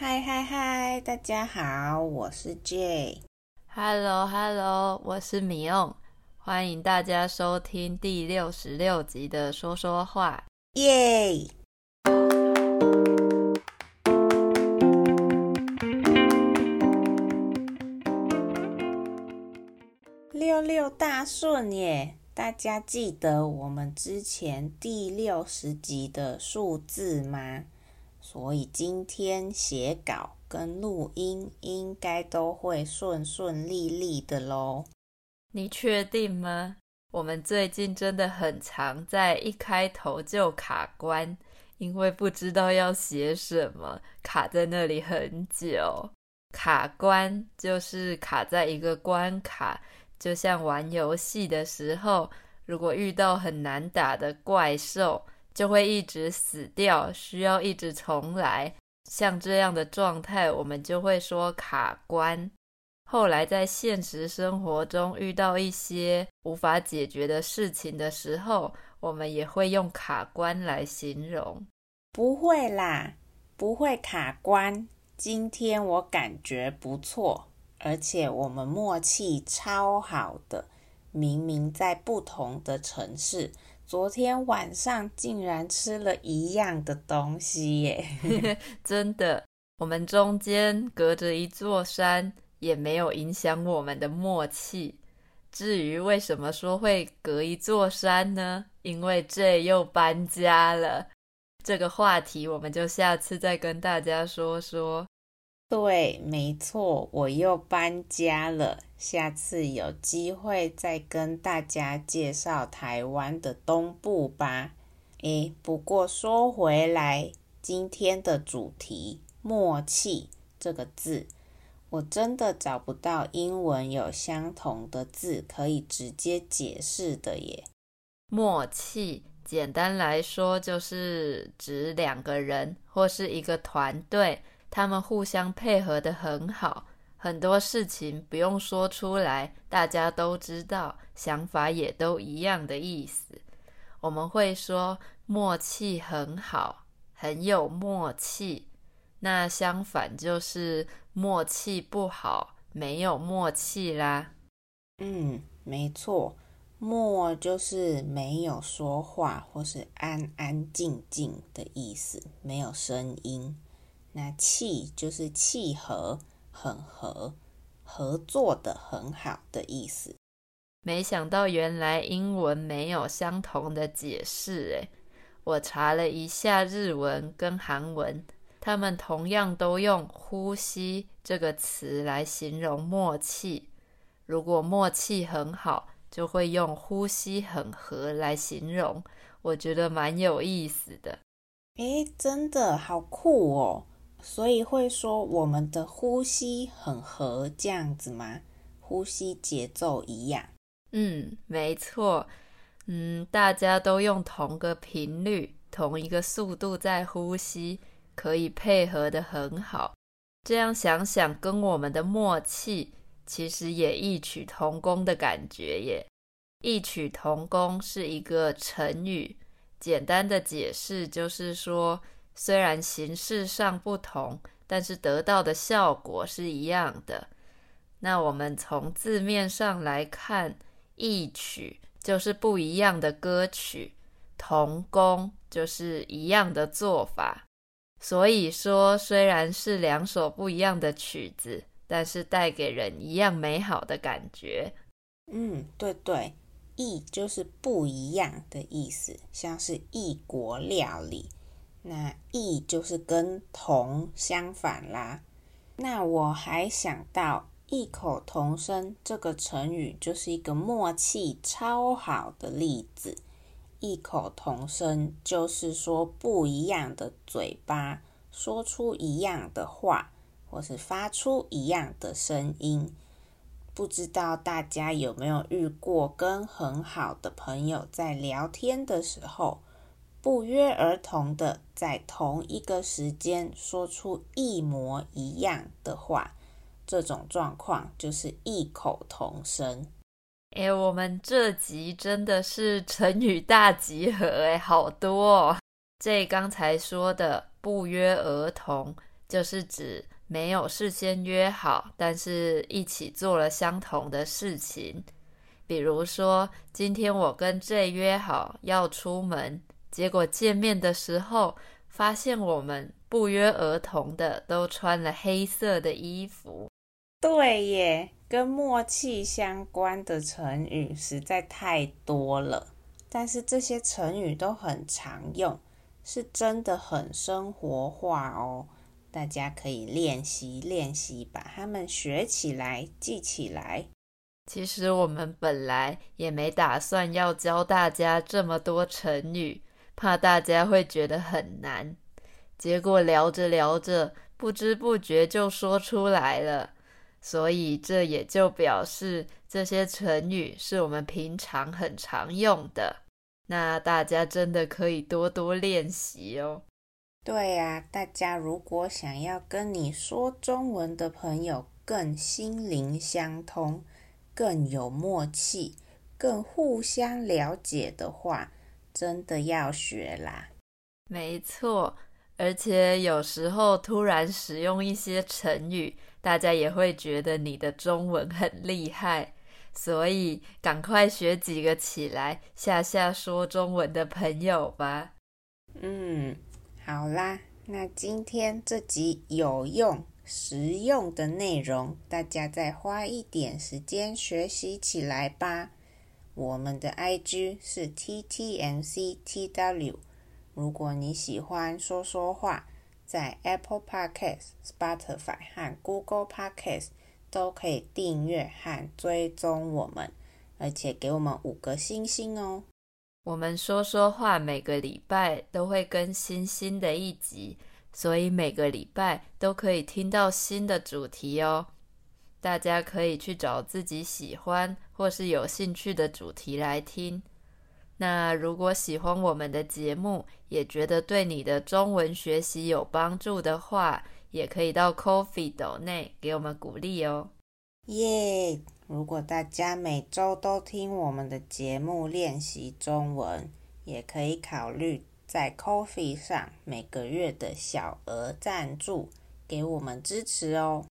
嗨嗨嗨，大家好，我是 Jay。Hello Hello，我是米欧。欢迎大家收听第六十六集的说说话，耶！六六大顺耶！大家记得我们之前第六十集的数字吗？所以今天写稿跟录音应该都会顺顺利利的喽。你确定吗？我们最近真的很常在一开头就卡关，因为不知道要写什么，卡在那里很久。卡关就是卡在一个关卡，就像玩游戏的时候，如果遇到很难打的怪兽。就会一直死掉，需要一直重来。像这样的状态，我们就会说卡关。后来在现实生活中遇到一些无法解决的事情的时候，我们也会用卡关来形容。不会啦，不会卡关。今天我感觉不错，而且我们默契超好的。明明在不同的城市。昨天晚上竟然吃了一样的东西耶！真的，我们中间隔着一座山，也没有影响我们的默契。至于为什么说会隔一座山呢？因为这又搬家了。这个话题我们就下次再跟大家说说。对，没错，我又搬家了。下次有机会再跟大家介绍台湾的东部吧。诶，不过说回来，今天的主题“默契”这个字，我真的找不到英文有相同的字可以直接解释的耶。默契，简单来说就是指两个人或是一个团队。他们互相配合得很好，很多事情不用说出来，大家都知道，想法也都一样的意思。我们会说默契很好，很有默契。那相反就是默契不好，没有默契啦。嗯，没错，默就是没有说话或是安安静静的意思，没有声音。那契就是契合，很合，合作的很好的意思。没想到原来英文没有相同的解释诶，我查了一下日文跟韩文，他们同样都用“呼吸”这个词来形容默契。如果默契很好，就会用“呼吸很合”来形容。我觉得蛮有意思的。诶，真的好酷哦！所以会说我们的呼吸很合这样子吗？呼吸节奏一样。嗯，没错。嗯，大家都用同个频率、同一个速度在呼吸，可以配合得很好。这样想想，跟我们的默契其实也异曲同工的感觉耶。异曲同工是一个成语，简单的解释就是说。虽然形式上不同，但是得到的效果是一样的。那我们从字面上来看，异曲就是不一样的歌曲，同工就是一样的做法。所以说，虽然是两首不一样的曲子，但是带给人一样美好的感觉。嗯，对对，异就是不一样的意思，像是异国料理。那异就是跟同相反啦。那我还想到异口同声这个成语，就是一个默契超好的例子。异口同声就是说不一样的嘴巴说出一样的话，或是发出一样的声音。不知道大家有没有遇过跟很好的朋友在聊天的时候，不约而同的在同一个时间说出一模一样的话，这种状况就是异口同声。哎，我们这集真的是成语大集合，哎，好多哦。这刚才说的不约而同，就是指没有事先约好，但是一起做了相同的事情。比如说，今天我跟 J 约好要出门，结果见面的时候，发现我们不约而同的都穿了黑色的衣服。对耶，跟默契相关的成语实在太多了，但是这些成语都很常用，是真的很生活化哦。大家可以练习练习，把它们学起来、记起来。其实我们本来也没打算要教大家这么多成语，怕大家会觉得很难。结果聊着聊着，不知不觉就说出来了。所以这也就表示这些成语是我们平常很常用的。那大家真的可以多多练习哦。对呀，大家如果想要跟你说中文的朋友更心灵相通，更有默契，更互相了解的话，真的要学啦。没错，而且有时候突然使用一些成语，大家也会觉得你的中文很厉害，所以赶快学几个起来，吓吓说中文的朋友吧。嗯，好啦，那今天这集有用。实用的内容，大家再花一点时间学习起来吧。我们的 IG 是 TTMCTW。如果你喜欢说说话，在 Apple Podcast、Spotify 和 Google Podcast 都可以订阅和追踪我们，而且给我们五个星星哦。我们说说话每个礼拜都会更新新的一集。所以每个礼拜都可以听到新的主题哦，大家可以去找自己喜欢或是有兴趣的主题来听。那如果喜欢我们的节目，也觉得对你的中文学习有帮助的话，也可以到 Coffee 斗内给我们鼓励哦。耶！如果大家每周都听我们的节目练习中文，也可以考虑。在 Coffee 上每个月的小额赞助，给我们支持哦。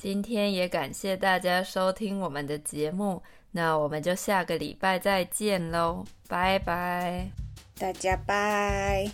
今天也感谢大家收听我们的节目，那我们就下个礼拜再见喽，拜拜，大家拜。